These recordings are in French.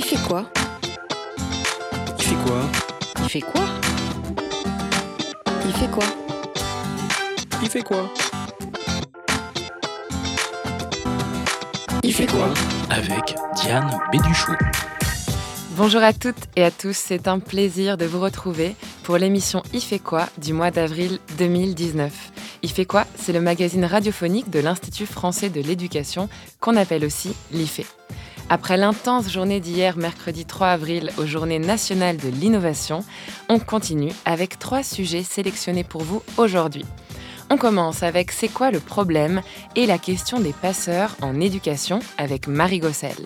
Il fait quoi Il fait quoi Il fait quoi Il fait quoi Il fait quoi Il fait quoi Avec Diane Béduchou. Bonjour à toutes et à tous, c'est un plaisir de vous retrouver pour l'émission Il fait quoi du mois d'avril 2019. Il fait quoi C'est le magazine radiophonique de l'Institut français de l'éducation qu'on appelle aussi l'IFE. Après l'intense journée d'hier, mercredi 3 avril, aux Journées nationales de l'innovation, on continue avec trois sujets sélectionnés pour vous aujourd'hui. On commence avec C'est quoi le problème et la question des passeurs en éducation avec Marie Gossel.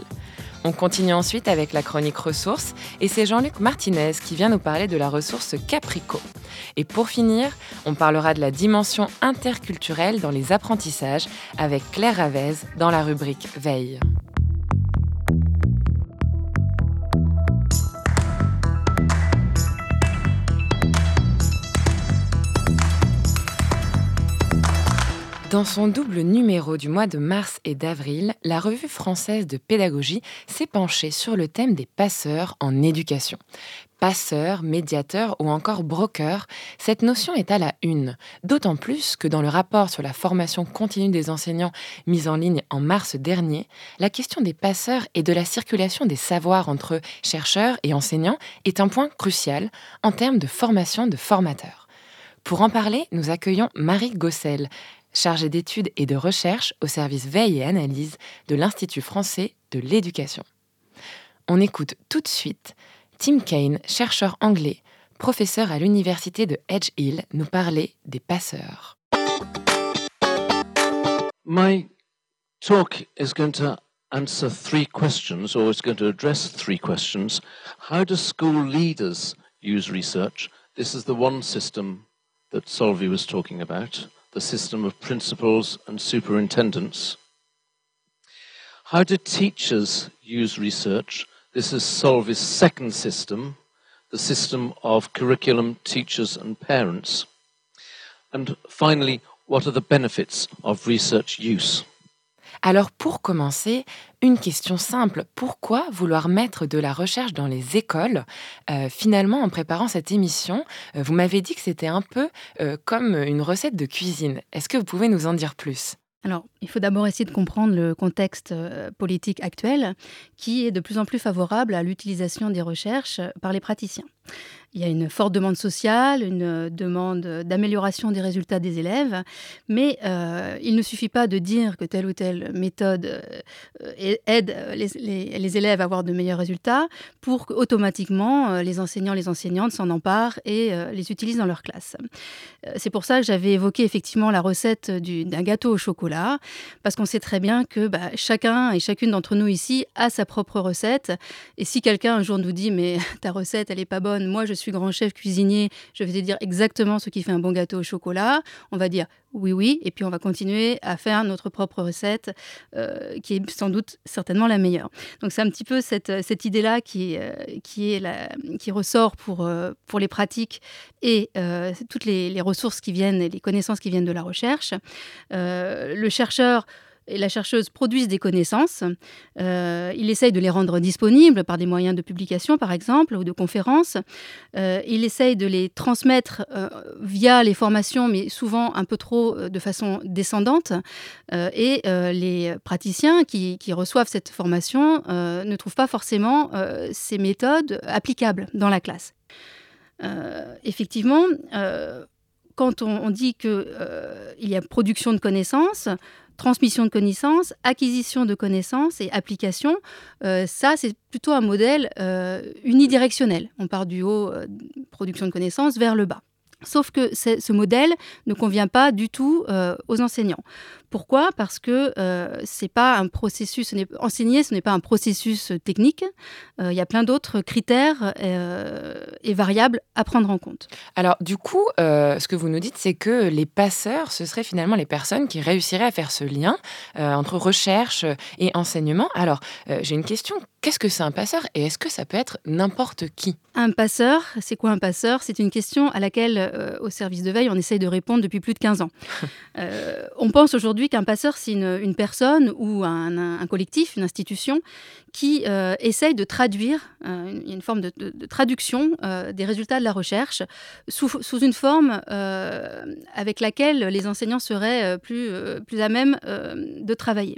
On continue ensuite avec la chronique ressources et c'est Jean-Luc Martinez qui vient nous parler de la ressource Caprico. Et pour finir, on parlera de la dimension interculturelle dans les apprentissages avec Claire Ravez dans la rubrique Veille. Dans son double numéro du mois de mars et d'avril, la revue française de pédagogie s'est penchée sur le thème des passeurs en éducation. Passeurs, médiateurs ou encore brokers, cette notion est à la une, d'autant plus que dans le rapport sur la formation continue des enseignants mis en ligne en mars dernier, la question des passeurs et de la circulation des savoirs entre chercheurs et enseignants est un point crucial en termes de formation de formateurs. Pour en parler, nous accueillons Marie Gossel, chargée d'études et de recherche au service veille et analyse de l'Institut français de l'éducation. On écoute tout de suite Tim Kane, chercheur anglais, professeur à l'université de Edge Hill, nous parler des passeurs. My talk is going to answer three questions, or it's going to address three questions. How do school leaders use research? This is the one system that Solvi was talking about. The system of principals and superintendents. How do teachers use research? This is Solvi's second system, the system of curriculum, teachers, and parents. And finally, what are the benefits of research use? Alors pour commencer, une question simple. Pourquoi vouloir mettre de la recherche dans les écoles? Euh, Finalement, en préparant cette émission, euh, vous m'avez dit que c'était un peu euh, comme une recette de cuisine. Est-ce que vous pouvez nous en dire plus? Alors, il faut d'abord essayer de comprendre le contexte politique actuel qui est de plus en plus favorable à l'utilisation des recherches par les praticiens. Il y a une forte demande sociale, une demande d'amélioration des résultats des élèves, mais euh, il ne suffit pas de dire que telle ou telle méthode euh, aide les, élèves à avoir de meilleurs résultats pour qu'automatiquement euh, les enseignants, les enseignantes s'en emparent et les utilisent dans leur classe. C'est pour ça que j'avais évoqué effectivement la recette d'un gâteau au chocolat, parce qu'on sait très bien que bah, chacun et chacune d'entre nous ici a sa propre recette. Et si quelqu'un un jour nous dit mais ta recette elle est pas bonne, moi je suis grand chef cuisinier, je vais te dire exactement ce qui fait un bon gâteau au chocolat. On va dire oui, oui, et puis on va continuer à faire notre propre recette, euh, qui est sans doute certainement la meilleure. Donc c'est un petit peu cette, cette idée-là qui, euh, ressort pour, euh, pour les pratiques et toutes les, les, ressources qui viennent et les connaissances qui viennent de la recherche. le chercheur la chercheuse produisent des connaissances. Euh, il essaye de les rendre disponibles par des moyens de publication, par exemple, ou de conférences. Euh, il essaye de les transmettre euh, via les formations, mais souvent un peu trop de façon descendante. et les praticiens qui, reçoivent cette formation ne trouvent pas forcément ces méthodes applicables dans la classe. effectivement, quand on dit qu'il y a production de connaissances, transmission de connaissances, acquisition de connaissances et application, euh, ça c'est plutôt un modèle euh, unidirectionnel. On part du haut, euh, production de connaissances, vers le bas. Sauf que ce modèle ne convient pas du tout euh, aux enseignants. Pourquoi? Parce que euh, c'est pas un processus, enseigner, ce n'est pas un processus technique. Euh, il y a plein d'autres critères et variables à prendre en compte. Alors, du coup, ce que vous nous dites, c'est que les passeurs, ce seraient finalement les personnes qui réussiraient à faire ce lien entre recherche et enseignement. Alors, j'ai une question qu'est-ce que c'est un passeur et est-ce que ça peut être n'importe qui? Un passeur, c'est quoi un passeur? C'est une question à laquelle, euh, au service de veille, on essaye de répondre depuis plus de 15 ans. Euh, on pense aujourd'hui qu'un passeur, c'est une, personne ou un, collectif, une institution qui euh, essaye de traduire, une, une forme de, traduction des résultats de la recherche sous, sous une forme avec laquelle les enseignants seraient plus, plus à même de travailler.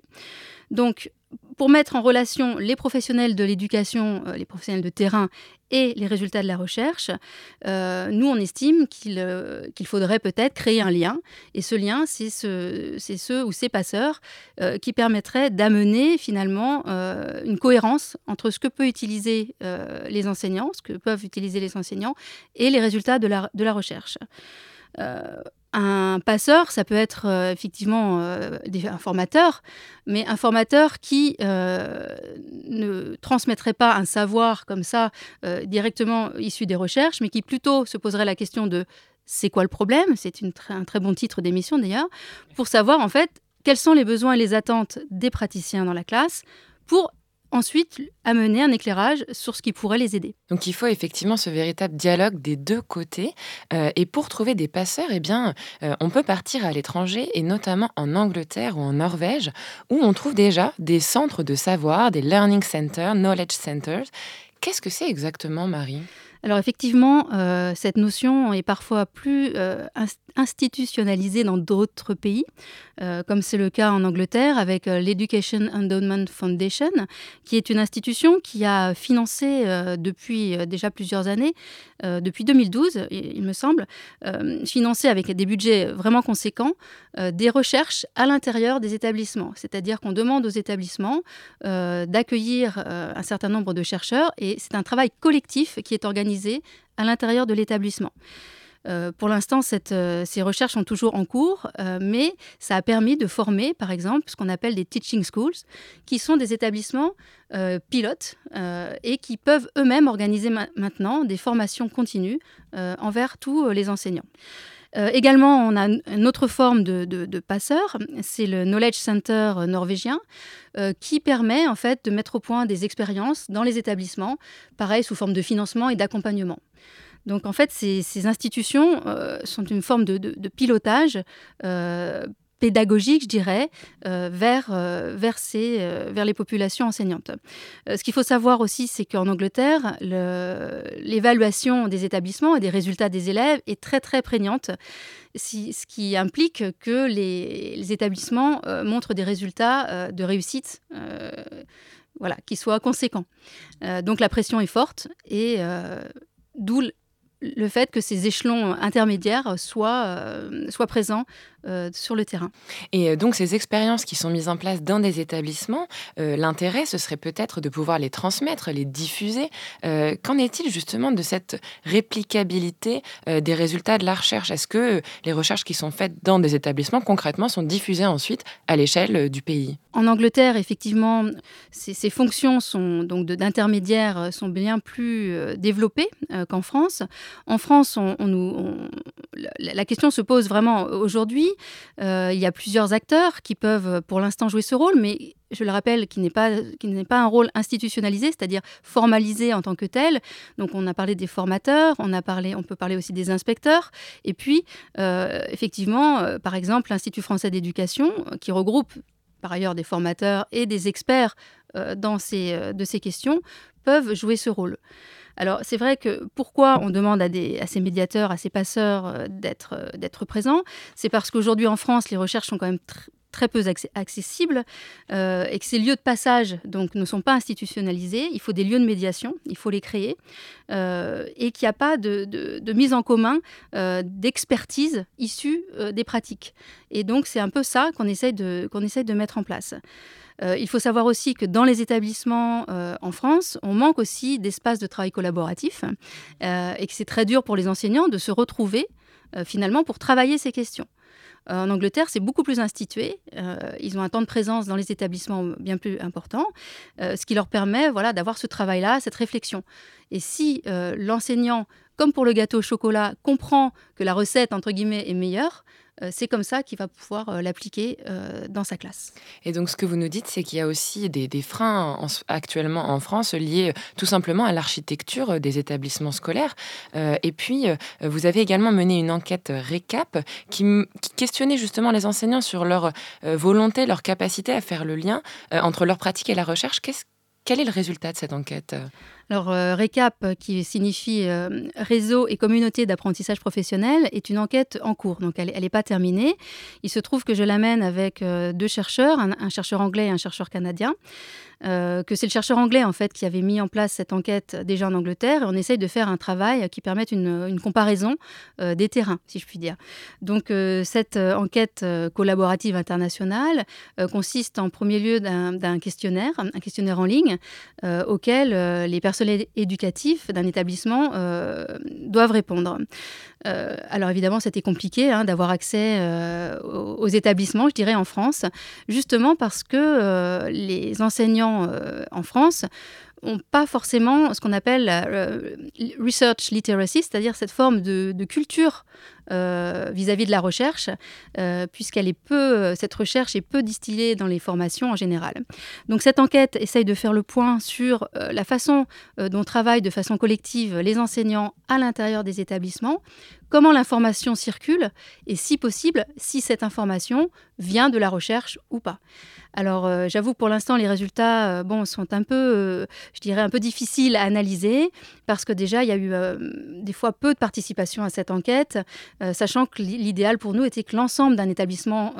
Donc, pour mettre en relation les professionnels de l'éducation, euh, les professionnels de terrain et les résultats de la recherche, euh, nous, on estime euh, qu'il faudrait peut-être créer un lien. Et ce lien, c'est ce, ceux ou ces passeurs qui permettraient d'amener finalement une cohérence entre ce que peuvent utiliser les enseignants, ce que peuvent utiliser les enseignants, et les résultats de la, de la recherche. Un passeur, ça peut être euh, effectivement euh, un formateur, mais un formateur qui euh, ne transmettrait pas un savoir comme ça directement issu des recherches, mais qui plutôt se poserait la question de c'est quoi le problème? C'est un très bon titre d'émission d'ailleurs, pour savoir en fait quels sont les besoins et les attentes des praticiens dans la classe pour ensuite amener un éclairage sur ce qui pourrait les aider. Donc il faut effectivement ce véritable dialogue des deux côtés. Euh, et pour trouver des passeurs, eh bien, euh, on peut partir à l'étranger, et notamment en Angleterre ou en Norvège, où on trouve déjà des centres de savoir, des learning centers, knowledge centers. Qu'est-ce que c'est exactement, Marie? Alors effectivement, euh, cette notion est parfois plus institutionnalisée dans d'autres pays. Euh, comme c'est le cas en Angleterre avec euh, l'Education Endowment Foundation, qui est une institution qui a financé euh, depuis déjà plusieurs années, depuis 2012, il me semble, financé avec des budgets vraiment conséquents, des recherches à l'intérieur des établissements. C'est-à-dire qu'on demande aux établissements d'accueillir un certain nombre de chercheurs et c'est un travail collectif qui est organisé à l'intérieur de l'établissement. Euh, pour l'instant, euh, ces recherches sont toujours en cours, euh, mais ça a permis de former, par exemple, ce qu'on appelle des teaching schools, qui sont des établissements pilotes et qui peuvent eux-mêmes organiser maintenant des formations continues envers tous les enseignants. Également, on a une autre forme de, passeur, c'est le Knowledge Center norvégien, qui permet en fait de mettre au point des expériences dans les établissements, pareil sous forme de financement et d'accompagnement. Donc en fait, ces, institutions euh, sont une forme de, pilotage euh, pédagogique, je dirais, euh, vers, vers, vers, les populations enseignantes. ce qu'il faut savoir aussi, c'est qu'en Angleterre, l'évaluation des établissements et des résultats des élèves est très très prégnante, ce qui implique que les, établissements montrent des résultats de réussite. voilà, qui soient conséquents. donc la pression est forte et d'où le fait que ces échelons intermédiaires soient, euh, soient présents euh, sur le terrain. Et euh, donc ces expériences qui sont mises en place dans des établissements, l'intérêt, ce serait peut-être de pouvoir les transmettre, les diffuser. Qu'en est-il justement de cette réplicabilité des résultats de la recherche? Est-ce que les recherches qui sont faites dans des établissements, concrètement, sont diffusées ensuite à l'échelle du pays? En Angleterre, effectivement, ces, fonctions sont donc d'intermédiaires sont bien plus développées qu'en France. En France, on, nous, la question se pose vraiment aujourd'hui. Euh, il y a plusieurs acteurs qui peuvent pour l'instant jouer ce rôle, mais je le rappelle, qui n'est pas, pas un rôle institutionnalisé, c'est-à-dire formalisé en tant que tel. Donc on a parlé des formateurs, on, a parlé, on peut parler aussi des inspecteurs. Et puis, euh, effectivement, euh, par exemple, l'Institut français d'éducation, qui regroupe par ailleurs des formateurs et des experts dans ces, de ces questions, peuvent jouer ce rôle. Alors c'est vrai que pourquoi on demande à, ces médiateurs, à ces passeurs euh, euh, d'être présents, c'est parce qu'aujourd'hui en France, les recherches sont quand même très peu accessibles euh, et que ces lieux de passage donc ne sont pas institutionnalisés. Il faut des lieux de médiation, il faut les créer et qu'il n'y a pas de, mise en commun d'expertise issue des pratiques. Et donc c'est un peu ça qu'on essaye de mettre en place. Euh, il faut savoir aussi que dans les établissements euh, en France, on manque aussi d'espace de travail collaboratif euh, et que c'est très dur pour les enseignants de se retrouver finalement pour travailler ces questions. En Angleterre, c'est beaucoup plus institué. ils ont un temps de présence dans les établissements bien plus important, ce qui leur permet voilà, d'avoir ce travail-là, cette réflexion. Et si l'enseignant comme pour le gâteau au chocolat, comprend que la recette, entre guillemets, est meilleure, euh, c'est comme ça qu'il va pouvoir euh, l'appliquer euh, dans sa classe. Et donc, ce que vous nous dites, c'est qu'il y a aussi des, freins actuellement en France liés tout simplement à l'architecture des établissements scolaires. et puis, vous avez également mené une enquête récap qui, qui questionnait justement les enseignants sur leur volonté, leur capacité à faire le lien entre leur pratique et la recherche. quel est le résultat de cette enquête? Alors, euh, RECAP, qui signifie euh, Réseau et Communauté d'apprentissage professionnel, est une enquête en cours, donc elle n'est pas terminée. Il se trouve que je l'amène avec euh, deux chercheurs, un, chercheur anglais et un chercheur canadien. Que c'est le chercheur anglais en fait qui avait mis en place cette enquête déjà en Angleterre et on essaye de faire un travail qui permette une, comparaison des terrains, si je puis dire. Donc cette enquête collaborative internationale consiste en premier lieu d'un questionnaire, un questionnaire en ligne auquel les personnes personnel éducatif d'un établissement euh, doivent répondre. Euh, alors évidemment, c'était compliqué hein, d'avoir accès euh, aux, établissements, je dirais, en France, justement parce que les enseignants en France n'ont pas forcément ce qu'on appelle research literacy, c'est-à-dire cette forme de, de culture euh, vis-à-vis de la recherche, euh, puisqu'elle est peu, cette recherche est peu distillée dans les formations en général. Donc cette enquête essaye de faire le point sur euh, la façon dont travaillent de façon collective les enseignants à l'intérieur des établissements, comment l'information circule et si possible, si cette information vient de la recherche ou pas. Alors, euh, j'avoue pour l'instant, les résultats euh, sont un peu, euh, je dirais, un peu difficiles à analyser parce que déjà, il y a eu des fois peu de participation à cette enquête, sachant que l'idéal pour nous était que l'ensemble d'un établissement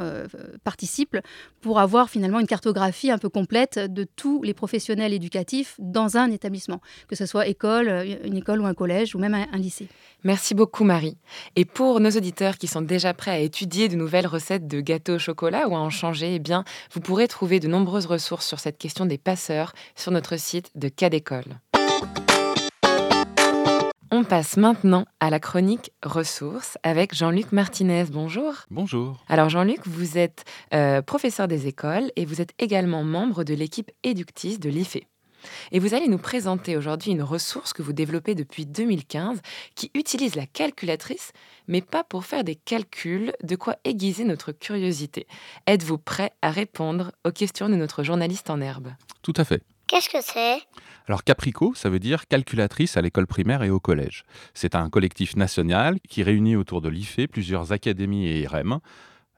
participe pour avoir finalement une cartographie un peu complète de tous les professionnels éducatifs dans un établissement, que ce soit école, une école ou un collège ou même un lycée. Merci beaucoup Marie. Et pour nos auditeurs qui sont déjà prêts à étudier de nouvelles recettes de gâteaux au chocolat ou à en changer, eh bien, vous pourrez trouver de nombreuses ressources sur cette question des passeurs sur notre site de Cas d'école. On passe maintenant à la chronique ressources avec Jean-Luc Martinez. Bonjour. Bonjour. Alors Jean-Luc, vous êtes euh, professeur des écoles et vous êtes également membre de l'équipe éductive de l'IFE. Et vous allez nous présenter aujourd'hui une ressource que vous développez depuis 2015 qui utilise la calculatrice, mais pas pour faire des calculs, de quoi aiguiser notre curiosité. Êtes-vous prêt à répondre aux questions de notre journaliste en herbe? Tout à fait. Qu'est-ce que c'est? Alors Caprico, ça veut dire calculatrice à l'école primaire et au collège. C'est un collectif national qui réunit autour de l'IFE plusieurs académies et IREM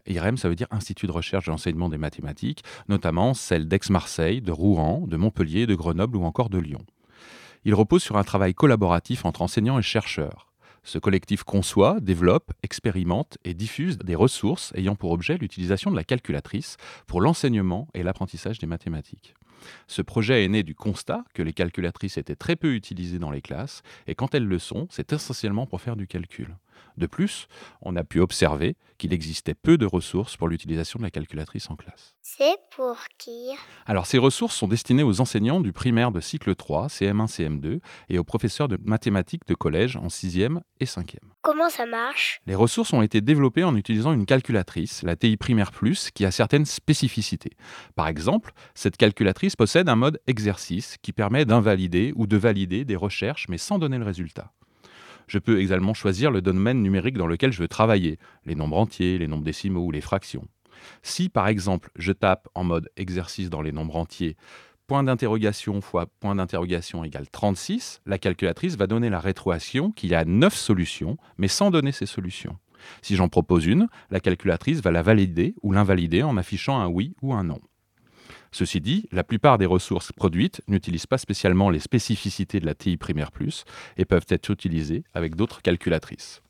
IREM, ça veut dire Institut de recherche et enseignement des mathématiques, notamment celles d'Aix-Marseille, de Rouen, de Montpellier, de Grenoble ou encore de Lyon. Il repose sur un travail collaboratif entre enseignants et chercheurs. Ce collectif conçoit, développe, expérimente et diffuse des ressources ayant pour objet l'utilisation de la calculatrice pour l'enseignement et l'apprentissage des mathématiques. Ce projet est né du constat que les calculatrices étaient très peu utilisées dans les classes, et quand elles le sont, c'est essentiellement pour faire du calcul. De plus, on a pu observer qu'il existait peu de ressources pour l'utilisation de la calculatrice en classe. C'est pour qui? Alors ces ressources sont destinées aux enseignants du primaire de cycle 3, CM1, CM2, et aux professeurs de mathématiques de collège en 6e et 5e. Comment ça marche? Les ressources ont été développées en utilisant une calculatrice, la TI Primaire Plus, qui a certaines spécificités. Par exemple, cette calculatrice possède un mode exercice qui permet d'invalider ou de valider des recherches mais sans donner le résultat. Je peux également choisir le domaine numérique dans lequel je veux travailler, les nombres entiers, les nombres décimaux ou les fractions. Si par exemple je tape en mode exercice dans les nombres entiers point d'interrogation fois point d'interrogation égale 36, la calculatrice va donner la rétroaction qu'il y a 9 solutions, mais sans donner ces solutions. Si j'en propose une, la calculatrice va la valider ou l'invalider en affichant un oui ou un non. Ceci dit, la plupart des ressources produites n'utilisent pas spécialement les spécificités de la TI primaire plus et peuvent être utilisées avec d'autres calculatrices.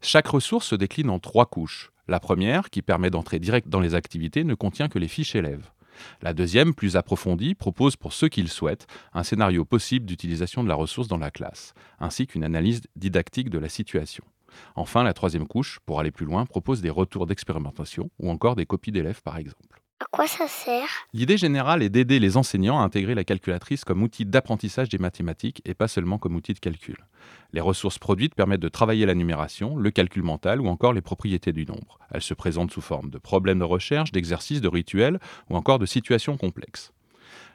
Chaque ressource se décline en trois couches. La première, qui permet d'entrer direct dans les activités, ne contient que les fiches élèves. La deuxième, plus approfondie, propose pour ceux qui le souhaitent un scénario possible d'utilisation de la ressource dans la classe, ainsi qu'une analyse didactique de la situation. Enfin, la troisième couche, pour aller plus loin, propose des retours d'expérimentation ou encore des copies d'élèves par exemple. À quoi ça sert? L'idée générale est d'aider les enseignants à intégrer la calculatrice comme outil d'apprentissage des mathématiques et pas seulement comme outil de calcul. Les ressources produites permettent de travailler la numération, le calcul mental ou encore les propriétés du nombre. Elles se présentent sous forme de problèmes de recherche, d'exercices, de rituels ou encore de situations complexes.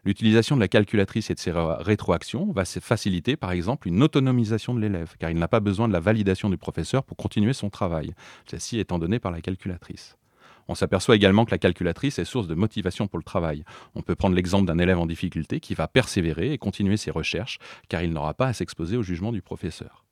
L'utilisation de la calculatrice et de ses rétroactions va faciliter par exemple une autonomisation de l'élève, car il n'a pas besoin de la validation du professeur pour continuer son travail, celle-ci étant donnée par la calculatrice. On s'aperçoit également que la calculatrice est source de motivation pour le travail. On peut prendre l'exemple d'un élève en difficulté qui va persévérer et continuer ses recherches, car il n'aura pas à s'exposer au jugement du professeur.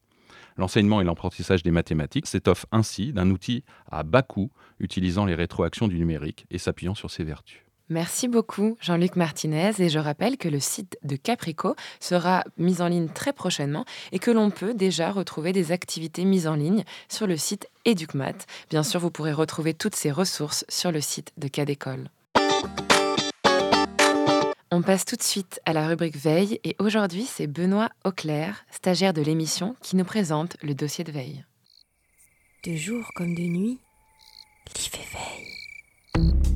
L'enseignement et l'apprentissage des mathématiques s'étoffent ainsi d'un outil à bas coût, utilisant les rétroactions du numérique et s'appuyant sur ses vertus. Merci beaucoup Jean-Luc Martinez et je rappelle que le site de Caprico sera mis en ligne très prochainement et que l'on peut déjà retrouver des activités mises en ligne sur le site EducMat. Bien sûr, vous pourrez retrouver toutes ces ressources sur le site de Cadécole. On passe tout de suite à la rubrique Veille et aujourd'hui c'est Benoît Auclair, stagiaire de l'émission, qui nous présente le dossier de veille. De jour comme de nuit, l'IFE veille.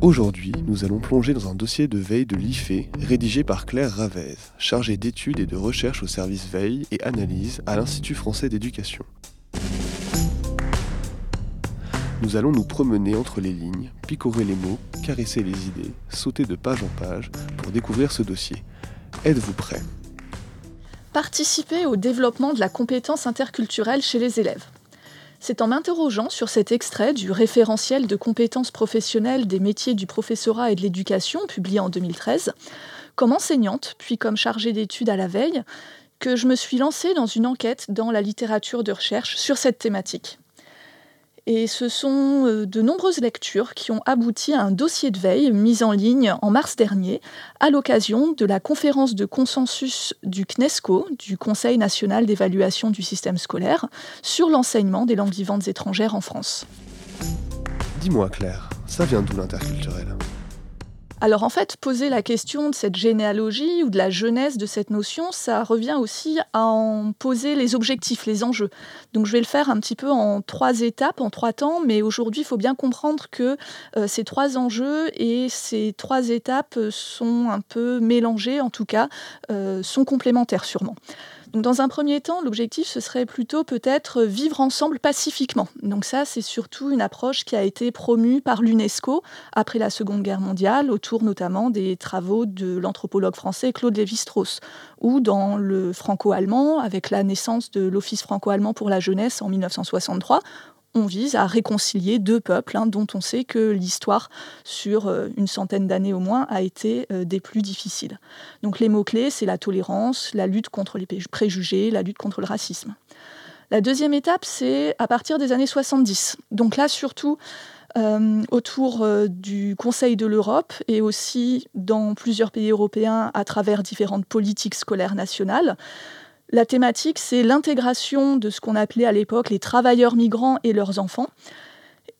Aujourd'hui, nous allons plonger dans un dossier de veille de l'IFE rédigé par Claire Ravez, chargée d'études et de recherche au service veille et analyse à l'Institut français d'éducation. Nous allons nous promener entre les lignes, picorer les mots, caresser les idées, sauter de page en page pour découvrir ce dossier. Êtes-vous prêts? Participer au développement de la compétence interculturelle chez les élèves. C'est en m'interrogeant sur cet extrait du référentiel de compétences professionnelles des métiers du professorat et de l'éducation, publié en 2013, comme enseignante, puis comme chargée d'études à la veille, que je me suis lancée dans une enquête dans la littérature de recherche sur cette thématique. Et ce sont euh, de nombreuses lectures qui ont abouti à un dossier de veille mis en ligne en mars dernier à l'occasion de la conférence de consensus du CNESCO, du Conseil national d'évaluation du système scolaire, sur l'enseignement des langues vivantes étrangères en France. Dis-moi Claire, ça vient d'où l'interculturel? Alors en fait, poser la question de cette généalogie ou de la jeunesse de cette notion, ça revient aussi à en poser les objectifs, les enjeux. Donc je vais le faire un petit peu en trois étapes, en trois temps, mais aujourd'hui, il faut bien comprendre que euh, ces trois enjeux et ces trois étapes sont un peu mélangés, en tout cas, euh, sont complémentaires sûrement dans un premier temps, l'objectif, ce serait plutôt peut-être vivre ensemble pacifiquement. Donc ça, c'est surtout une approche qui a été promue par l'UNESCO après la Seconde Guerre mondiale, autour notamment des travaux de l'anthropologue français Claude Lévi-Strauss, ou dans le franco-allemand, avec la naissance de l'Office franco-allemand pour la jeunesse en 1963, on vise à réconcilier deux peuples hein, dont on sait que l'histoire, sur euh, une centaine d'années au moins, a été euh, des plus difficiles. Donc les mots-clés, c'est la tolérance, la lutte contre les préjugés, la lutte contre le racisme. La deuxième étape, c'est à partir des années 70. Donc là, surtout, euh, autour du Conseil de l'Europe et aussi dans plusieurs pays européens à travers différentes politiques scolaires nationales. La thématique, c'est l'intégration de ce qu'on appelait à l'époque les travailleurs migrants et leurs enfants.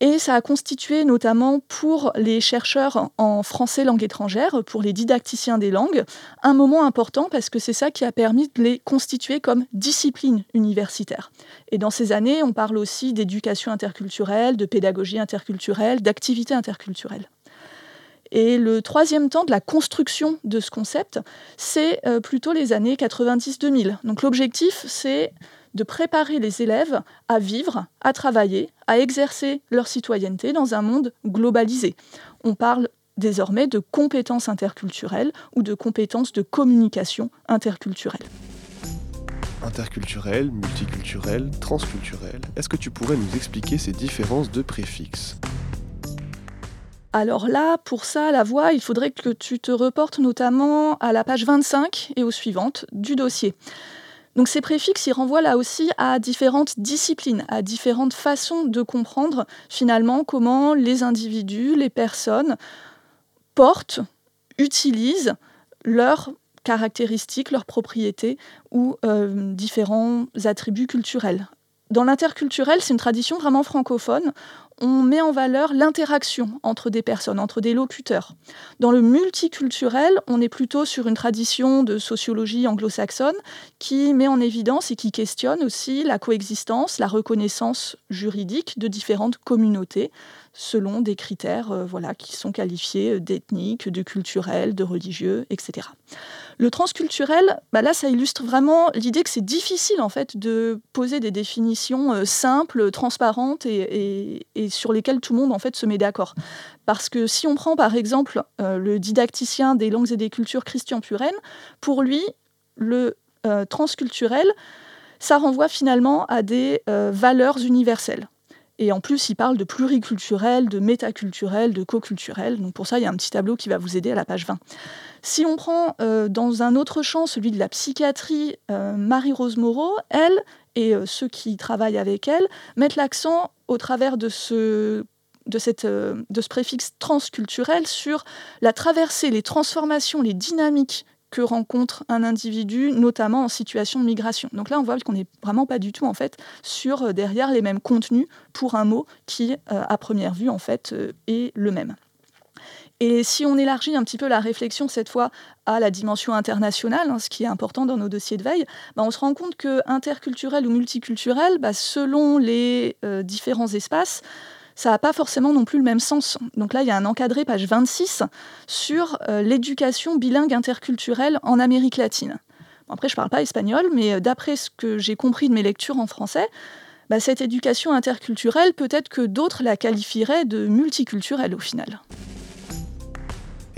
Et ça a constitué notamment pour les chercheurs en français langue étrangère, pour les didacticiens des langues, un moment important parce que c'est ça qui a permis de les constituer comme discipline universitaire. Et dans ces années, on parle aussi d'éducation interculturelle, de pédagogie interculturelle, d'activité interculturelle. Et le troisième temps de la construction de ce concept, c'est euh, plutôt les années 90-2000. Donc l'objectif, c'est de préparer les élèves à vivre, à travailler, à exercer leur citoyenneté dans un monde globalisé. On parle désormais de compétences interculturelles ou de compétences de communication interculturelle. Interculturel, multiculturel, transculturel, est-ce que tu pourrais nous expliquer ces différences de préfixes alors là, pour ça, la voix, il faudrait que tu te reportes notamment à la page 25 et aux suivantes du dossier. Donc ces préfixes, ils renvoient là aussi à différentes disciplines, à différentes façons de comprendre finalement comment les individus, les personnes portent, utilisent leurs caractéristiques, leurs propriétés ou euh, différents attributs culturels. Dans l'interculturel, c'est une tradition vraiment francophone on met en valeur l'interaction entre des personnes, entre des locuteurs. Dans le multiculturel, on est plutôt sur une tradition de sociologie anglo-saxonne qui met en évidence et qui questionne aussi la coexistence, la reconnaissance juridique de différentes communautés selon des critères euh, voilà, qui sont qualifiés d'ethniques, de culturels, de religieux, etc. Le transculturel, bah là, ça illustre vraiment l'idée que c'est difficile en fait de poser des définitions euh, simples, transparentes et, sur lesquelles tout le monde en fait se met d'accord. Parce que si on prend par exemple euh, le didacticien des langues et des cultures Christian Puren, pour lui, le transculturel, ça renvoie finalement à des valeurs universelles. Et en plus, il parle de pluriculturel, de métaculturel, de co-culturel. Donc pour ça, il y a un petit tableau qui va vous aider à la page 20. Si on prend euh, dans un autre champ, celui de la psychiatrie, euh, Marie-Rose Moreau, elle et euh, ceux qui travaillent avec elle mettent l'accent au travers de ce de, ce préfixe transculturel sur la traversée, les transformations, les dynamiques que rencontre un individu, notamment en situation de migration. Donc là, on voit qu'on n'est vraiment pas du tout en fait sur euh, derrière les mêmes contenus pour un mot qui, euh, à première vue, en fait, euh, est le même. Et si on élargit un petit peu la réflexion cette fois à la dimension internationale, hein, ce qui est important dans nos dossiers de veille, bah, on se rend compte que interculturel ou multiculturel, bah, selon les différents espaces, ça n'a pas forcément non plus le même sens. Donc là, il y a un encadré, page 26, sur euh, l'éducation bilingue interculturelle en Amérique latine. après, je ne parle pas espagnol, mais euh, d'après ce que j'ai compris de mes lectures en français, bah, cette éducation interculturelle, peut-être que d'autres la qualifieraient de multiculturelle au final.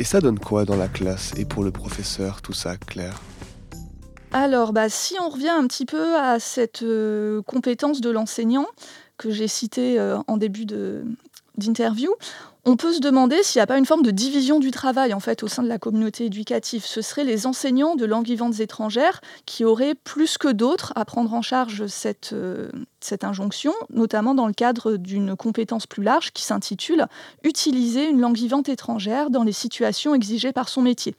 Et ça donne quoi dans la classe et pour le professeur, tout ça, Claire? Alors, bah, si on revient un petit peu à cette euh, compétence de l'enseignant, que j'ai cité euh, en début d'interview, on peut se demander s'il n'y a pas une forme de division du travail en fait au sein de la communauté éducative. Ce seraient les enseignants de langues vivantes étrangères qui auraient plus que d'autres à prendre en charge cette, euh, injonction, notamment dans le cadre d'une compétence plus large qui s'intitule Utiliser une langue vivante étrangère dans les situations exigées par son métier.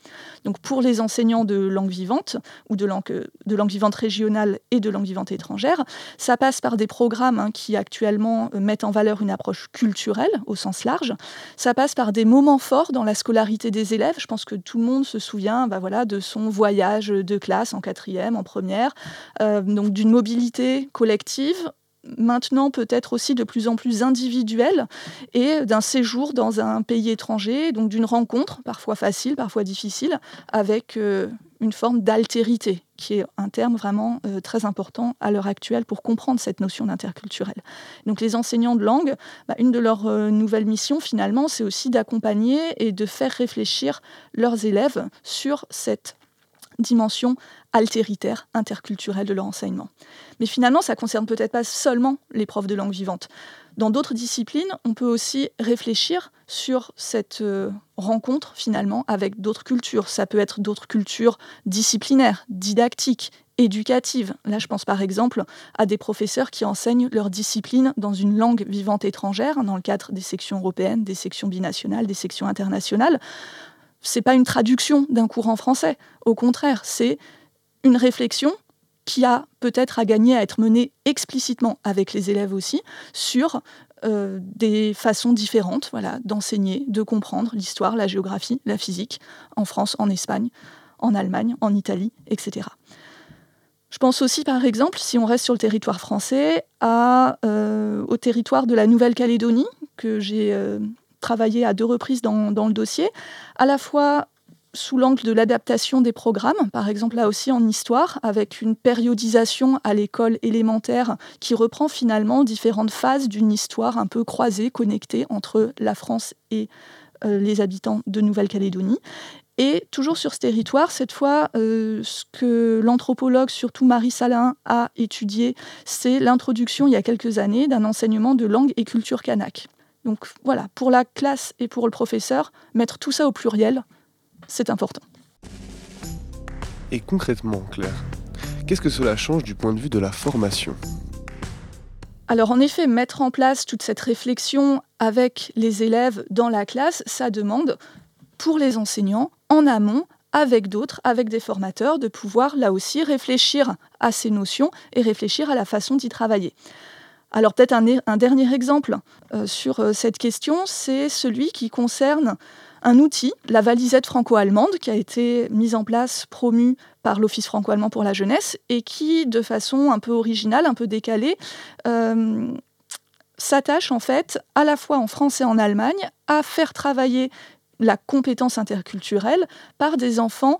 Donc pour les enseignants de langue vivante ou de langue, de langue vivante régionale et de langue vivante étrangère, ça passe par des programmes hein, qui actuellement mettent en valeur une approche culturelle au sens large. Ça passe par des moments forts dans la scolarité des élèves. Je pense que tout le monde se souvient bah voilà, de son voyage de classe en quatrième, en première, euh, donc d'une mobilité collective maintenant peut-être aussi de plus en plus individuel et d'un séjour dans un pays étranger, donc d'une rencontre, parfois facile, parfois difficile, avec euh, une forme d'altérité, qui est un terme vraiment euh, très important à l'heure actuelle pour comprendre cette notion d'interculturel. Donc les enseignants de langue, bah, une de leurs euh, nouvelles missions finalement, c'est aussi d'accompagner et de faire réfléchir leurs élèves sur cette dimension altéritaire, interculturelle de leur enseignement. Mais finalement, ça concerne peut-être pas seulement les profs de langue vivante. Dans d'autres disciplines, on peut aussi réfléchir sur cette euh, rencontre finalement avec d'autres cultures. Ça peut être d'autres cultures disciplinaires, didactiques, éducatives. Là, je pense par exemple à des professeurs qui enseignent leur discipline dans une langue vivante étrangère, dans le cadre des sections européennes, des sections binationales, des sections internationales. C'est pas une traduction d'un cours en français. Au contraire, c'est une réflexion qui a peut-être à gagner à être menée explicitement avec les élèves aussi sur euh, des façons différentes d'enseigner, de comprendre l'histoire, la géographie, la physique, en France, en Espagne, en Allemagne, en Italie, etc. Je pense aussi, par exemple, si on reste sur le territoire français, euh, au territoire de la Nouvelle-Calédonie, que j'ai euh, travaillé à deux reprises dans, le dossier, à la fois sous l'angle de l'adaptation des programmes, par exemple là aussi en histoire, avec une périodisation à l'école élémentaire qui reprend finalement différentes phases d'une histoire un peu croisée, connectée entre la France et euh, les habitants de Nouvelle-Calédonie. Et toujours sur ce territoire, cette fois, euh, ce que l'anthropologue, surtout Marie Salin, a étudié, c'est l'introduction il y a quelques années d'un enseignement de langue et culture kanak. Donc voilà, pour la classe et pour le professeur, mettre tout ça au pluriel, c'est important. Et concrètement, Claire, qu'est-ce que cela change du point de vue de la formation? Alors en effet, mettre en place toute cette réflexion avec les élèves dans la classe, ça demande pour les enseignants, en amont, avec d'autres, avec des formateurs, de pouvoir là aussi réfléchir à ces notions et réfléchir à la façon d'y travailler. Alors peut-être un, dernier exemple euh, sur euh, cette question, c'est celui qui concerne un outil, la valisette franco-allemande, qui a été mise en place, promue par l'Office franco-allemand pour la jeunesse, et qui, de façon un peu originale, un peu décalée, euh, s'attache en fait, à la fois en France et en Allemagne, à faire travailler la compétence interculturelle par des enfants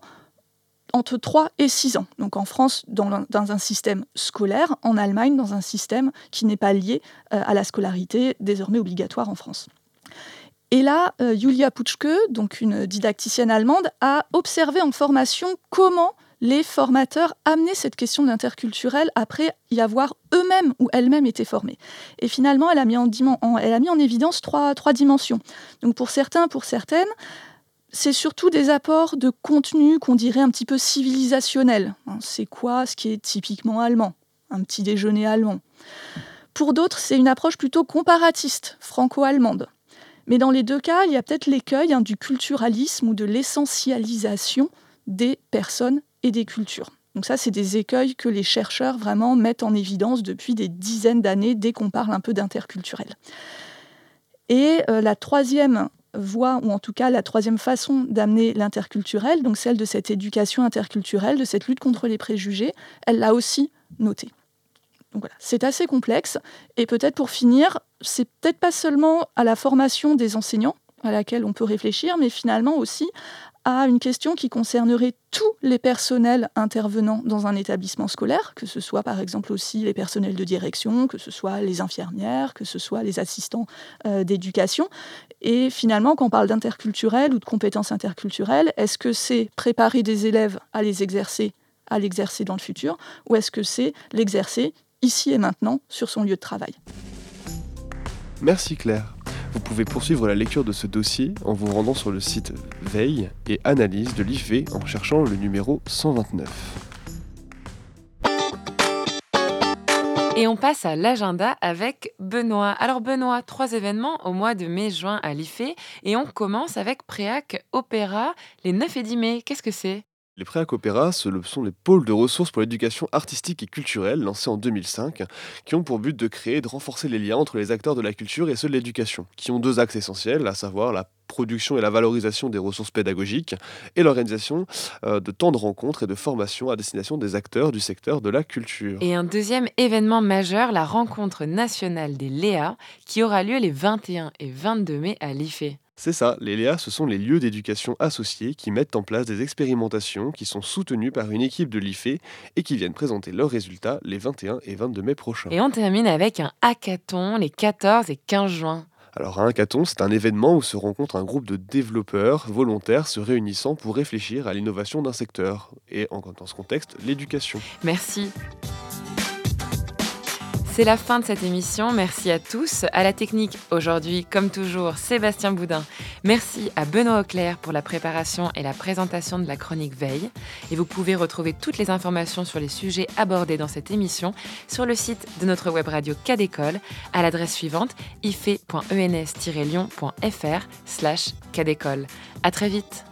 entre 3 et 6 ans. Donc en France, dans, un système scolaire, en Allemagne, dans un système qui n'est pas lié euh, à la scolarité désormais obligatoire en France. Et là, euh, Julia Putschke, donc une didacticienne allemande, a observé en formation comment les formateurs amenaient cette question d'interculturel après y avoir eux-mêmes ou elles-mêmes été formés. Et finalement, elle a mis en, évidence trois dimensions. Donc pour certains, pour certaines, c'est surtout des apports de contenu qu'on dirait un petit peu civilisationnel. Hein, c'est quoi ce qui est typiquement allemand? Un petit déjeuner allemand. Pour d'autres, c'est une approche plutôt comparatiste, franco-allemande. Mais dans les deux cas, il y a peut-être l'écueil hein, du culturalisme ou de l'essentialisation des personnes et des cultures. Donc ça, c'est des écueils que les chercheurs vraiment mettent en évidence depuis des dizaines d'années dès qu'on parle un peu d'interculturel. Et euh, la troisième voie, ou en tout cas la troisième façon d'amener l'interculturel, donc celle de cette éducation interculturelle, de cette lutte contre les préjugés, elle l'a aussi notée. C'est assez complexe. Et peut-être pour finir, c'est peut-être pas seulement à la formation des enseignants à laquelle on peut réfléchir, mais finalement aussi à une question qui concernerait tous les personnels intervenant dans un établissement scolaire, que ce soit par exemple aussi les personnels de direction, que ce soit les infirmières, que ce soit les assistants euh, d'éducation. Et finalement, quand on parle d'interculturel ou de compétences interculturelles, est-ce que c'est préparer des élèves à les exercer, à l'exercer dans le futur, ou est-ce que c'est l'exercer ici et maintenant sur son lieu de travail? Merci Claire. Vous pouvez poursuivre la lecture de ce dossier en vous rendant sur le site Veille et Analyse de l'IFE en cherchant le numéro 129. Et on passe à l'agenda avec Benoît. Alors Benoît, trois événements au mois de mai-juin à l'IFE et on commence avec Préac Opéra les 9 et 10 mai. Qu'est-ce que c'est? Les Préac Opéra ce sont les pôles de ressources pour l'éducation artistique et culturelle lancés en 2005, qui ont pour but de créer et de renforcer les liens entre les acteurs de la culture et ceux de l'éducation, qui ont deux axes essentiels, à savoir la production et la valorisation des ressources pédagogiques et l'organisation euh, de temps de rencontres et de formation à destination des acteurs du secteur de la culture. Et un deuxième événement majeur, la rencontre nationale des Léa, qui aura lieu les 21 et 22 mai à l'IFE. C'est ça, les LEA, ce sont les lieux d'éducation associés qui mettent en place des expérimentations qui sont soutenues par une équipe de l'IFE et qui viennent présenter leurs résultats les 21 et 22 mai prochains. Et on termine avec un hackathon les 14 et 15 juin. Alors un hackathon, c'est un événement où se rencontre un groupe de développeurs volontaires se réunissant pour réfléchir à l'innovation d'un secteur, et dans ce contexte, l'éducation. Merci. C'est la fin de cette émission. Merci à tous. À la technique, aujourd'hui, comme toujours, Sébastien Boudin. Merci à Benoît Auclair pour la préparation et la présentation de la chronique Veille. Et vous pouvez retrouver toutes les informations sur les sujets abordés dans cette émission sur le site de notre web radio Cadécole à l'adresse suivante ife.ens-lyon.fr slash Cadécole. À très vite.